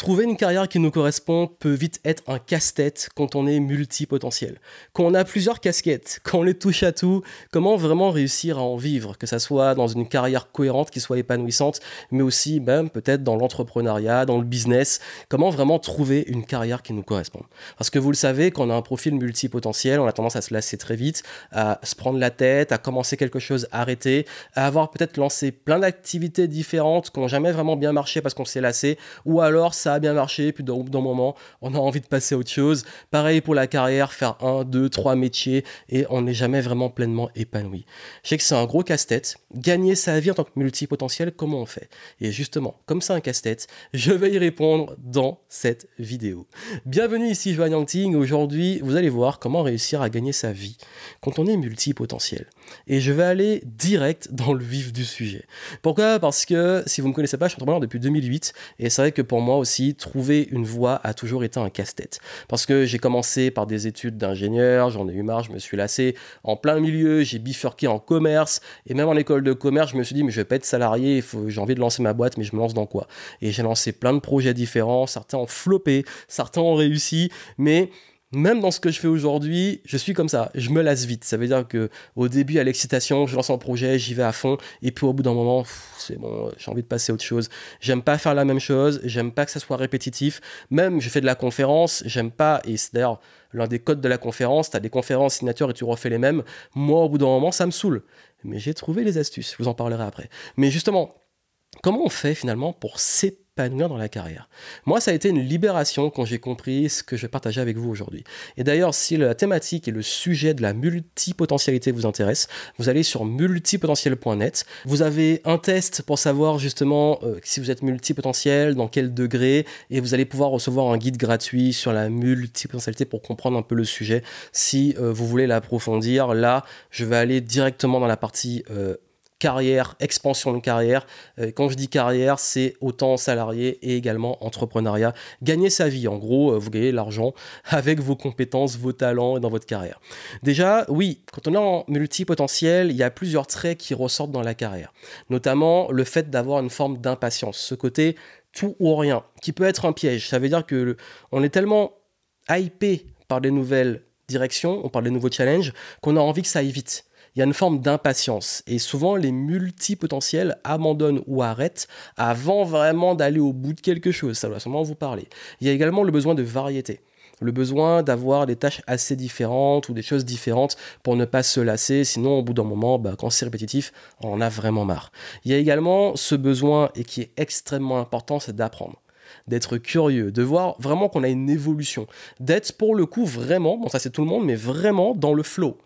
Trouver une carrière qui nous correspond peut vite être un casse-tête quand on est multipotentiel. Quand on a plusieurs casquettes, quand on les touche à tout, comment vraiment réussir à en vivre, que ça soit dans une carrière cohérente qui soit épanouissante, mais aussi même peut-être dans l'entrepreneuriat, dans le business, comment vraiment trouver une carrière qui nous correspond? Parce que vous le savez, quand on a un profil multipotentiel, on a tendance à se lasser très vite, à se prendre la tête, à commencer quelque chose, arrêter, à avoir peut-être lancé plein d'activités différentes qui n'ont jamais vraiment bien marché parce qu'on s'est lassé, ou alors ça a bien marché, puis dans, un moment, on a envie de passer à autre chose. Pareil pour la carrière, faire un, deux, trois métiers, et on n'est jamais vraiment pleinement épanoui. Je sais que c'est un gros casse-tête. Gagner sa vie en tant que multipotentiel, comment on fait? Et justement, comme c'est un casse-tête, je vais y répondre dans cette vidéo. Bienvenue ici, Joanne Yangting. Aujourd'hui, vous allez voir comment réussir à gagner sa vie quand on est multipotentiel. Et je vais aller direct dans le vif du sujet. Pourquoi? Parce que si vous ne me connaissez pas, je suis entrepreneur depuis 2008, et c'est vrai que pour moi aussi, trouver une voie a toujours été un casse-tête. Parce que j'ai commencé par des études d'ingénieur, j'en ai eu marre, je me suis lassé. En plein milieu, j'ai bifurqué en commerce. Et même en école de commerce, je me suis dit, mais je vais pas être salarié, j'ai envie de lancer ma boîte, mais je me lance dans quoi? Et j'ai lancé plein de projets différents. Certains ont floppé, certains ont réussi. Mais même dans ce que je fais aujourd'hui, je suis comme ça. Je me lasse vite. Ça veut dire que au début, à l'excitation, je lance un projet, j'y vais à fond, et puis au bout d'un moment, c'est bon, j'ai envie de passer à autre chose. J'aime pas faire la même chose. J'aime pas que ça soit répétitif. Même, je fais de la conférence, j'aime pas. Et c'est d'ailleurs l'un des codes de la conférence. tu as des conférences signatures et tu refais les mêmes. Moi, au bout d'un moment, ça me saoule. Mais j'ai trouvé les astuces. Je vous en parlerai après. Mais justement, comment on fait finalement pour séparer dans la carrière. Moi, ça a été une libération quand j'ai compris ce que je partageais avec vous aujourd'hui. Et d'ailleurs, si la thématique et le sujet de la multipotentialité vous intéresse, vous allez sur multipotentiel.net. Vous avez un test pour savoir justement euh, si vous êtes multipotentiel, dans quel degré, et vous allez pouvoir recevoir un guide gratuit sur la multipotentialité pour comprendre un peu le sujet. Si euh, vous voulez l'approfondir, là, je vais aller directement dans la partie euh, carrière, expansion de carrière. Euh, quand je dis carrière, c'est autant salarié et également entrepreneuriat. Gagner sa vie, en gros, euh, vous gagnez l'argent avec vos compétences, vos talents et dans votre carrière. Déjà, oui, quand on est en multipotentiel, il y a plusieurs traits qui ressortent dans la carrière. Notamment le fait d'avoir une forme d'impatience. Ce côté tout ou rien, qui peut être un piège. Ça veut dire que on est tellement hypé par les nouvelles directions, on parle des nouveaux challenges, qu'on a envie que ça aille vite il y a une forme d'impatience. Et souvent, les multipotentiels abandonnent ou arrêtent avant vraiment d'aller au bout de quelque chose. Ça doit sûrement vous parler. Il y a également le besoin de variété le besoin d'avoir des tâches assez différentes ou des choses différentes pour ne pas se lasser, sinon au bout d'un moment, bah, quand c'est répétitif, on en a vraiment marre. Il y a également ce besoin, et qui est extrêmement important, c'est d'apprendre d'être curieux, de voir vraiment qu'on a une évolution, d'être pour le coup vraiment, bon ça c'est tout le monde, mais vraiment dans le flow.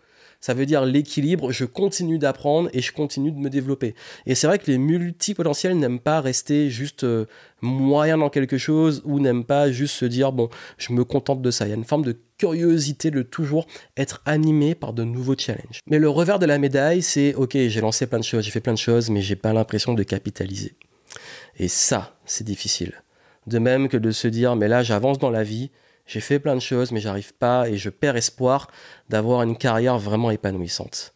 Ça veut dire l'équilibre, je continue d'apprendre et je continue de me développer. Et c'est vrai que les multipotentiels n'aiment pas rester juste euh, moyen dans quelque chose ou n'aiment pas juste se dire, bon, je me contente de ça. Il y a une forme de curiosité de toujours être animé par de nouveaux challenges. Mais le revers de la médaille, c'est, ok, j'ai lancé plein de choses, j'ai fait plein de choses, mais j'ai pas l'impression de capitaliser. Et ça, c'est difficile. De même que de se dire, mais là, j'avance dans la vie, j'ai fait plein de choses, mais j'arrive pas et je perds espoir d'avoir une carrière vraiment épanouissante.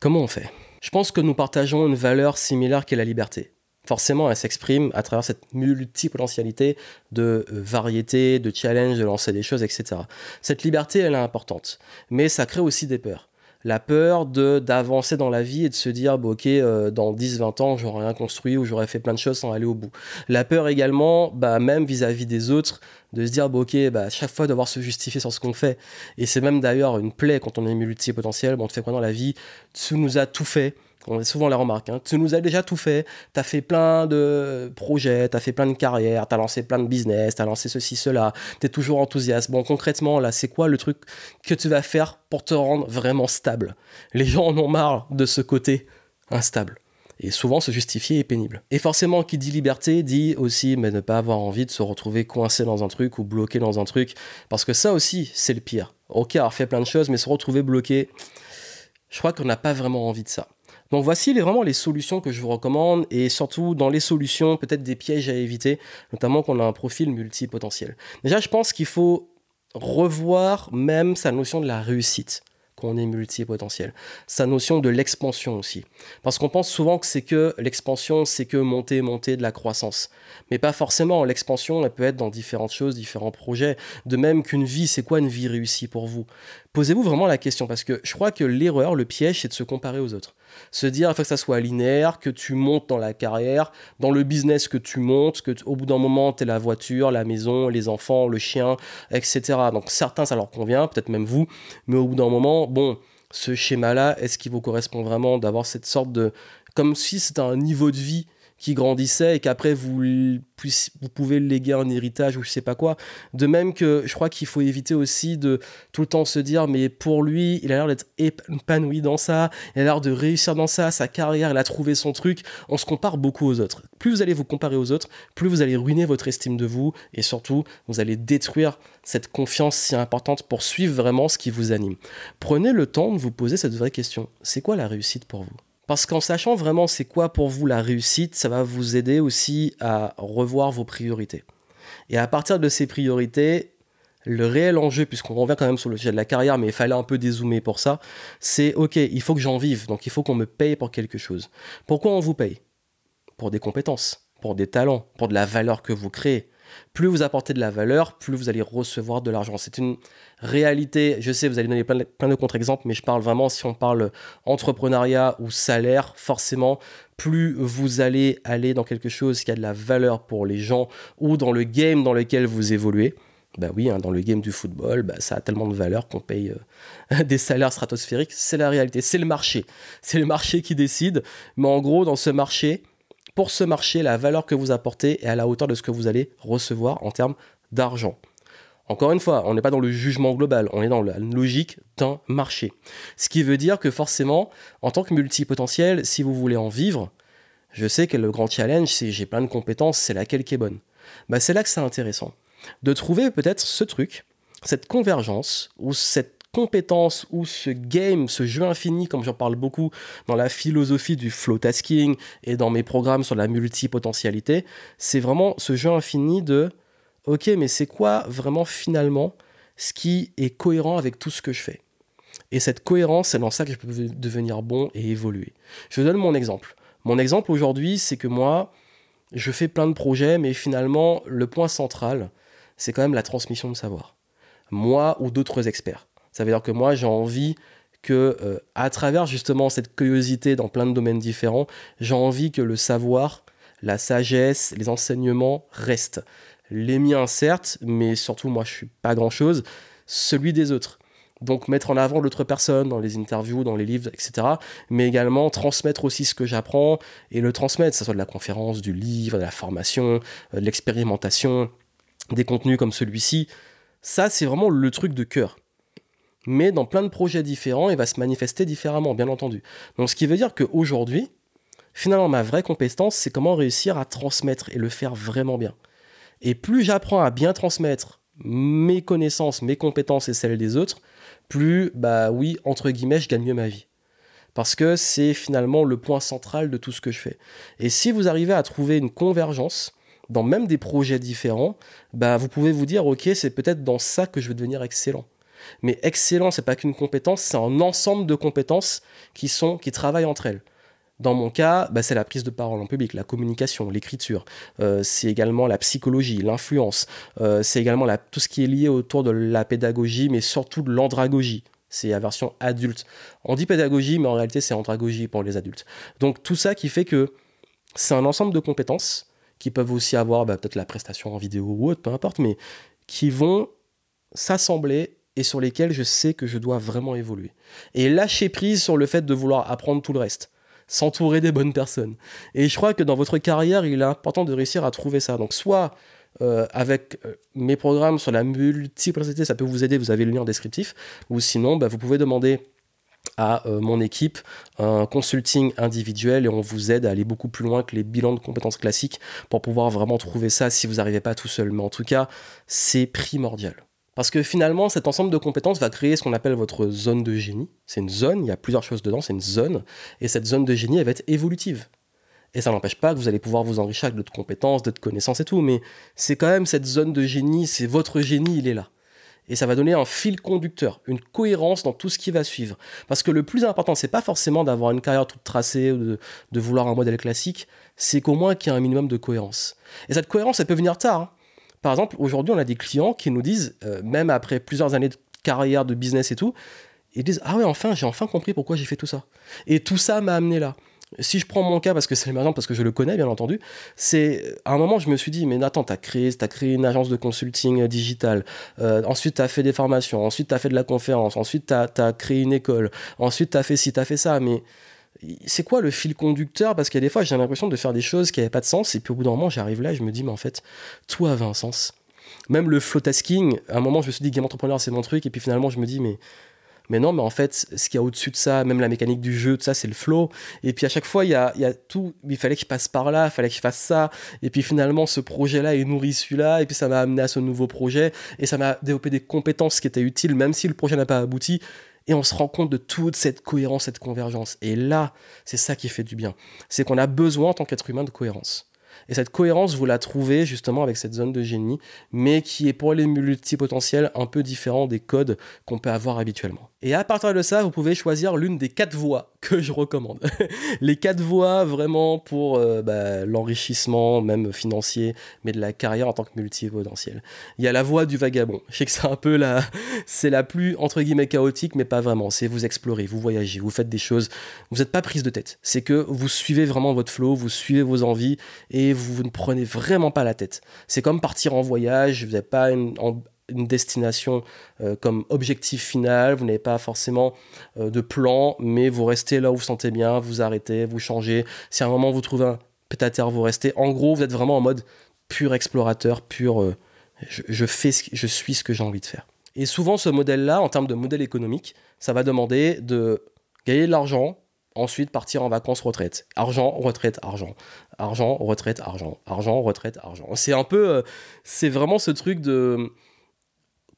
Comment on fait? Je pense que nous partageons une valeur similaire qu'est la liberté. Forcément, elle s'exprime à travers cette multipotentialité de euh, variété, de challenge, de lancer des choses, etc. Cette liberté, elle est importante, mais ça crée aussi des peurs la peur de d'avancer dans la vie et de se dire ok euh, dans 10 20 ans j'aurais rien construit ou j'aurais fait plein de choses sans aller au bout. La peur également bah même vis-à-vis des autres de se dire bah, ok bah chaque fois devoir se justifier sur ce qu'on fait. Et c'est même d'ailleurs une plaie quand on est multipotentiel bon on te fait quoi dans la vie tu nous as tout fait on a souvent la remarque. Hein. Tu nous as déjà tout fait. Tu as fait plein de projets, tu as fait plein de carrières, tu as lancé plein de business, tu as lancé ceci, cela. Tu es toujours enthousiaste. Bon, concrètement, là, c'est quoi le truc que tu vas faire pour te rendre vraiment stable? Les gens en ont marre de ce côté instable. Et souvent, se justifier est pénible. Et forcément, qui dit liberté dit aussi mais ne pas avoir envie de se retrouver coincé dans un truc ou bloqué dans un truc. Parce que ça aussi, c'est le pire. Ok, avoir fait plein de choses, mais se retrouver bloqué, je crois qu'on n'a pas vraiment envie de ça. Donc voici les, vraiment les solutions que je vous recommande et surtout dans les solutions, peut-être des pièges à éviter, notamment qu'on a un profil multipotentiel. Déjà, je pense qu'il faut revoir même sa notion de la réussite qu'on est multipotentiel. Sa notion de l'expansion aussi. Parce qu'on pense souvent que c'est que l'expansion, c'est que monter, monter de la croissance. Mais pas forcément. L'expansion, elle peut être dans différentes choses, différents projets. De même qu'une vie, c'est quoi une vie réussie pour vous? Posez-vous vraiment la question, parce que je crois que l'erreur, le piège, c'est de se comparer aux autres. Se dire, il faut que ça soit linéaire, que tu montes dans la carrière, dans le business que tu montes, que au bout d'un moment, tu es la voiture, la maison, les enfants, le chien, etc. Donc certains, ça leur convient, peut-être même vous, mais au bout d'un moment, bon, ce schéma-là, est-ce qu'il vous correspond vraiment d'avoir cette sorte de... comme si c'était un niveau de vie qui grandissait et qu'après vous, vous pouvez léguer un héritage ou je sais pas quoi. De même que je crois qu'il faut éviter aussi de tout le temps se dire mais pour lui, il a l'air d'être épanoui dans ça, il a l'air de réussir dans ça, sa carrière, il a trouvé son truc. On se compare beaucoup aux autres. Plus vous allez vous comparer aux autres, plus vous allez ruiner votre estime de vous et surtout vous allez détruire cette confiance si importante pour suivre vraiment ce qui vous anime. Prenez le temps de vous poser cette vraie question. C'est quoi la réussite pour vous? Parce qu'en sachant vraiment c'est quoi pour vous la réussite, ça va vous aider aussi à revoir vos priorités. Et à partir de ces priorités, le réel enjeu, puisqu'on revient quand même sur le sujet de la carrière, mais il fallait un peu dézoomer pour ça, c'est ok, il faut que j'en vive, donc il faut qu'on me paye pour quelque chose. Pourquoi on vous paye? Pour des compétences, pour des talents, pour de la valeur que vous créez. Plus vous apportez de la valeur, plus vous allez recevoir de l'argent. C'est une réalité. Je sais, vous allez donner plein de, contre-exemples, mais je parle vraiment si on parle entrepreneuriat ou salaire, forcément, plus vous allez aller dans quelque chose qui a de la valeur pour les gens ou dans le game dans lequel vous évoluez. Bah oui, hein, dans le game du football, bah, ça a tellement de valeur qu'on paye euh, des salaires stratosphériques. C'est la réalité, c'est le marché. C'est le marché qui décide. Mais en gros, dans ce marché, pour ce marché, la valeur que vous apportez est à la hauteur de ce que vous allez recevoir en termes d'argent. Encore une fois, on n'est pas dans le jugement global, on est dans la logique d'un marché. Ce qui veut dire que forcément, en tant que multipotentiel, si vous voulez en vivre, je sais que le grand challenge, c'est j'ai plein de compétences, c'est laquelle qui est bonne. Bah, c'est là que c'est intéressant. De trouver peut-être ce truc, cette convergence, ou cette compétence ou ce game, ce jeu infini, comme j'en parle beaucoup dans la philosophie du flow tasking et dans mes programmes sur la multipotentialité, c'est vraiment ce jeu infini de ok, mais c'est quoi vraiment finalement ce qui est cohérent avec tout ce que je fais? Et cette cohérence, c'est dans ça que je peux devenir bon et évoluer. Je donne mon exemple. Mon exemple aujourd'hui, c'est que moi, je fais plein de projets, mais finalement, le point central, c'est quand même la transmission de savoir. Moi ou d'autres experts. Ça veut dire que moi, j'ai envie que, euh, à travers justement cette curiosité dans plein de domaines différents, j'ai envie que le savoir, la sagesse, les enseignements restent. Les miens, certes, mais surtout, moi, je suis pas grand-chose, celui des autres. Donc mettre en avant l'autre personne dans les interviews, dans les livres, etc. Mais également transmettre aussi ce que j'apprends et le transmettre, que ce soit de la conférence, du livre, de la formation, euh, de l'expérimentation, des contenus comme celui-ci. Ça, c'est vraiment le truc de cœur mais dans plein de projets différents, il va se manifester différemment, bien entendu. Donc ce qui veut dire qu'aujourd'hui, finalement, ma vraie compétence, c'est comment réussir à transmettre et le faire vraiment bien. Et plus j'apprends à bien transmettre mes connaissances, mes compétences et celles des autres, plus, bah oui, entre guillemets, je gagne mieux ma vie. Parce que c'est finalement le point central de tout ce que je fais. Et si vous arrivez à trouver une convergence dans même des projets différents, bah vous pouvez vous dire, ok, c'est peut-être dans ça que je vais devenir excellent. Mais excellent, c'est pas qu'une compétence, c'est un ensemble de compétences qui sont qui travaillent entre elles. Dans mon cas, bah, c'est la prise de parole en public, la communication, l'écriture. Euh, c'est également la psychologie, l'influence. Euh, c'est également tout ce qui est lié autour de la pédagogie, mais surtout de l'andragogie. C'est la version adulte. On dit pédagogie, mais en réalité, c'est andragogie pour les adultes. Donc tout ça qui fait que c'est un ensemble de compétences qui peuvent aussi avoir bah, peut-être la prestation en vidéo ou autre, peu importe, mais qui vont s'assembler et sur lesquels je sais que je dois vraiment évoluer. Et lâcher prise sur le fait de vouloir apprendre tout le reste. S'entourer des bonnes personnes. Et je crois que dans votre carrière, il est important de réussir à trouver ça. Donc soit euh, avec euh, mes programmes sur la multiplicité, ça peut vous aider, vous avez le lien descriptif, ou sinon, bah, vous pouvez demander à euh, mon équipe un consulting individuel et on vous aide à aller beaucoup plus loin que les bilans de compétences classiques pour pouvoir vraiment trouver ça si vous n'arrivez pas tout seul. Mais en tout cas, c'est primordial. Parce que finalement, cet ensemble de compétences va créer ce qu'on appelle votre zone de génie. C'est une zone, il y a plusieurs choses dedans, c'est une zone. Et cette zone de génie, elle va être évolutive. Et ça n'empêche pas que vous allez pouvoir vous enrichir avec d'autres compétences, d'autres connaissances et tout. Mais c'est quand même cette zone de génie, c'est votre génie, il est là. Et ça va donner un fil conducteur, une cohérence dans tout ce qui va suivre. Parce que le plus important, c'est pas forcément d'avoir une carrière toute tracée ou de, vouloir un modèle classique, c'est qu'au moins qu'il y ait un minimum de cohérence. Et cette cohérence, elle peut venir tard. Hein. Par exemple, aujourd'hui, on a des clients qui nous disent, euh, même après plusieurs années de carrière, de business et tout, ils disent Ah ouais, enfin, j'ai enfin compris pourquoi j'ai fait tout ça. Et tout ça m'a amené là. Si je prends mon cas, parce que c'est le exemple, parce que je le connais, bien entendu, c'est à un moment, je me suis dit, mais Nathan, tu as créé, as créé une agence de consulting euh, digital, euh, ensuite tu as fait des formations, ensuite tu as fait de la conférence, ensuite tu as, créé une école, ensuite tu as fait ci, tu as fait ça, mais c'est quoi le fil conducteur? Parce qu'il y a des fois, j'ai l'impression de faire des choses qui n'avaient pas de sens, et puis au bout d'un moment, j'arrive là et je me dis, mais en fait, tout avait un sens. Même le flow tasking, à un moment, je me suis dit, game entrepreneur, c'est mon truc, et puis finalement, je me dis, mais mais non, mais en fait, ce qu'il y a au-dessus de ça, même la mécanique du jeu, tout ça, c'est le flow. Et puis à chaque fois, il y a, il y a tout. Il fallait que je passe par là, il fallait que je fasse ça. Et puis finalement, ce projet-là est nourri celui-là. Et puis ça m'a amené à ce nouveau projet. Et ça m'a développé des compétences qui étaient utiles, même si le projet n'a pas abouti. Et on se rend compte de toute cette cohérence, cette convergence. Et là, c'est ça qui fait du bien. C'est qu'on a besoin en tant qu'être humain de cohérence. Et cette cohérence, vous la trouvez justement avec cette zone de génie, mais qui est pour les multipotentiels un peu différent des codes qu'on peut avoir habituellement. Et à partir de ça, vous pouvez choisir l'une des quatre voies que je recommande. les quatre voies vraiment pour euh, bah, l'enrichissement, même financier, mais de la carrière en tant que multipotentiel. Il y a la voie du vagabond. Je sais que c'est un peu la, c'est la plus entre guillemets chaotique, mais pas vraiment. C'est vous explorer, vous voyagez, vous faites des choses. Vous n'êtes pas prise de tête. C'est que vous suivez vraiment votre flow, vous suivez vos envies et vous ne prenez vraiment pas la tête. C'est comme partir en voyage. Vous n'avez pas une, une destination euh, comme objectif final, vous n'avez pas forcément euh, de plan, mais vous restez là où vous sentez bien, vous arrêtez, vous changez. Si à un moment vous trouvez un pétateur, vous restez. En gros, vous êtes vraiment en mode pur explorateur, pur euh, je, fais je suis ce que j'ai envie de faire. Et souvent, ce modèle-là, en termes de modèle économique, ça va demander de gagner de l'argent, ensuite partir en vacances retraite. Argent, retraite, argent. Argent, retraite, argent. Argent, retraite, argent. C'est un peu. c'est vraiment ce truc de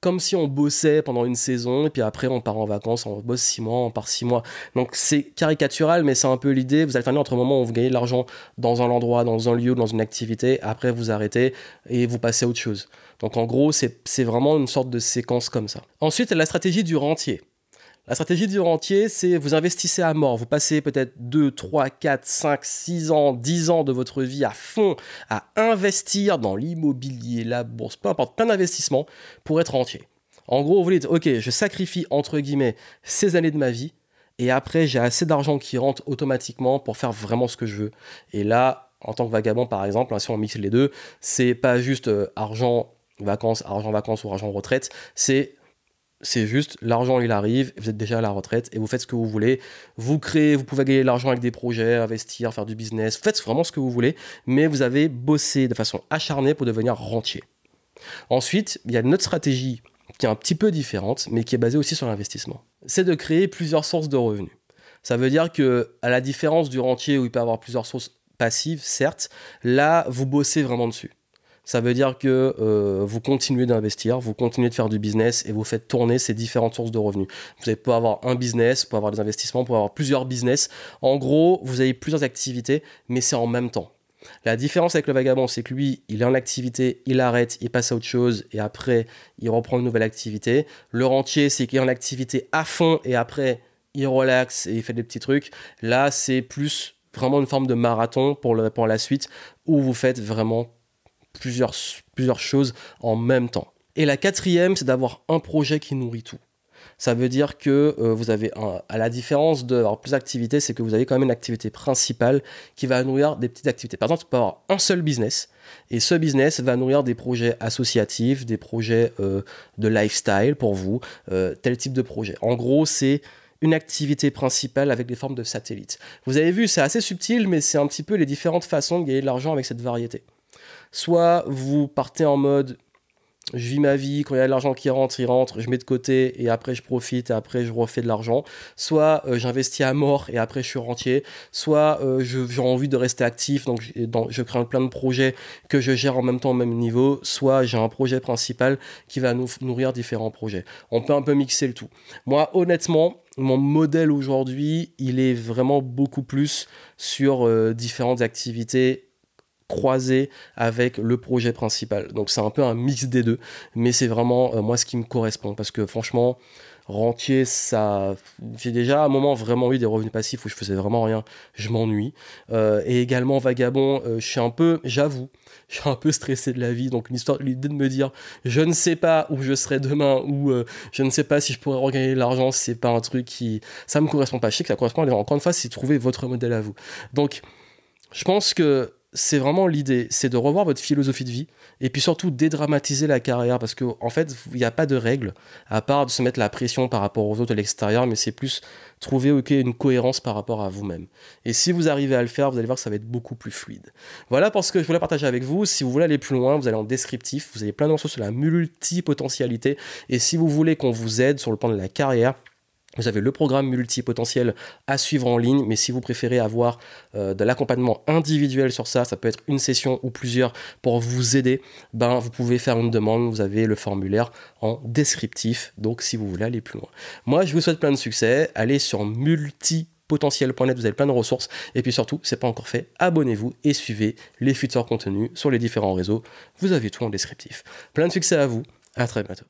comme si on bossait pendant une saison et puis après on part en vacances, on bosse six mois, on part six mois. Donc c'est caricatural, mais c'est un peu l'idée. Vous alternez entre le moment où vous gagnez de l'argent dans un endroit, dans un lieu, dans une activité, après vous arrêtez et vous passez à autre chose. Donc en gros, c'est vraiment une sorte de séquence comme ça. Ensuite, la stratégie du rentier. La stratégie du rentier, c'est vous investissez à mort. Vous passez peut-être 2, 3, 4, 5, 6 ans, 10 ans de votre vie à fond à investir dans l'immobilier, la bourse, peu importe, plein d'investissements pour être rentier. En gros, vous dites, ok, je sacrifie entre guillemets ces années de ma vie et après j'ai assez d'argent qui rentre automatiquement pour faire vraiment ce que je veux. Et là, en tant que vagabond par exemple, hein, si on mixe les deux, c'est pas juste euh, argent vacances, argent vacances ou argent retraite, c'est c'est juste, l'argent il arrive, vous êtes déjà à la retraite et vous faites ce que vous voulez. Vous créez, vous pouvez gagner de l'argent avec des projets, investir, faire du business, faites vraiment ce que vous voulez, mais vous avez bossé de façon acharnée pour devenir rentier. Ensuite, il y a une autre stratégie qui est un petit peu différente, mais qui est basée aussi sur l'investissement. C'est de créer plusieurs sources de revenus. Ça veut dire que, à la différence du rentier où il peut avoir plusieurs sources passives, certes, là, vous bossez vraiment dessus. Ça veut dire que euh, vous continuez d'investir, vous continuez de faire du business et vous faites tourner ces différentes sources de revenus. Vous pouvoir avoir un business, vous pouvez avoir des investissements, vous pouvez avoir plusieurs business. En gros, vous avez plusieurs activités, mais c'est en même temps. La différence avec le vagabond, c'est que lui, il est en activité, il arrête, il passe à autre chose et après, il reprend une nouvelle activité. Le rentier, c'est qu'il est en activité à fond et après, il relaxe et il fait des petits trucs. Là, c'est plus vraiment une forme de marathon pour, pour la suite où vous faites vraiment plusieurs, plusieurs choses en même temps. Et la quatrième, c'est d'avoir un projet qui nourrit tout. Ça veut dire que euh, vous avez, à la différence d'avoir plus d'activités, c'est que vous avez quand même une activité principale qui va nourrir des petites activités. Par exemple, tu peux avoir un seul business, et ce business va nourrir des projets associatifs, des projets euh, de lifestyle pour vous, euh, tel type de projet. En gros, c'est une activité principale avec des formes de satellites. Vous avez vu, c'est assez subtil, mais c'est un petit peu les différentes façons de gagner de l'argent avec cette variété. Soit vous partez en mode je vis ma vie, quand il y a de l'argent qui rentre, il rentre, je mets de côté et après je profite et après je refais de l'argent. Soit euh, j'investis à mort et après je suis rentier. Soit euh, j'ai envie de rester actif, donc je crée plein de projets que je gère en même temps au même niveau. Soit j'ai un projet principal qui va nous nourrir différents projets. On peut un peu mixer le tout. Moi, honnêtement, mon modèle aujourd'hui, il est vraiment beaucoup plus sur euh, différentes activités croisé avec le projet principal. Donc c'est un peu un mix des deux, mais c'est vraiment euh, moi ce qui me correspond parce que franchement, rentier, ça, j'ai déjà à un moment vraiment eu des revenus passifs où je faisais vraiment rien, je m'ennuie. Euh, et également vagabond, euh, je suis un peu, j'avoue, je suis un peu stressé de la vie. Donc l'idée de me dire, je ne sais pas où je serai demain ou je ne sais pas si je pourrais regagner de l'argent, c'est pas un truc qui, ça me correspond pas. Je sais que ça correspond. Encore une fois, c'est trouver votre modèle à vous. Donc je pense que c'est vraiment l'idée, c'est de revoir votre philosophie de vie et puis surtout dédramatiser la carrière parce qu'en en fait, il n'y a pas de règle à part de se mettre la pression par rapport aux autres à l'extérieur, mais c'est plus trouver une cohérence par rapport à vous-même. Et si vous arrivez à le faire, vous allez voir que ça va être beaucoup plus fluide. Voilà pour ce que je voulais partager avec vous. Si vous voulez aller plus loin, vous allez en descriptif, vous avez plein ressources sur la multipotentialité et si vous voulez qu'on vous aide sur le plan de la carrière, vous avez le programme multipotentiel à suivre en ligne, mais si vous préférez avoir euh, de l'accompagnement individuel sur ça, ça peut être une session ou plusieurs pour vous aider, ben vous pouvez faire une demande, vous avez le formulaire en descriptif, donc si vous voulez aller plus loin. Moi, je vous souhaite plein de succès, allez sur multipotentiel.net, vous avez plein de ressources, et puis surtout, c'est pas encore fait, abonnez-vous et suivez les futurs contenus sur les différents réseaux, vous avez tout en descriptif. Plein de succès à vous, à très bientôt.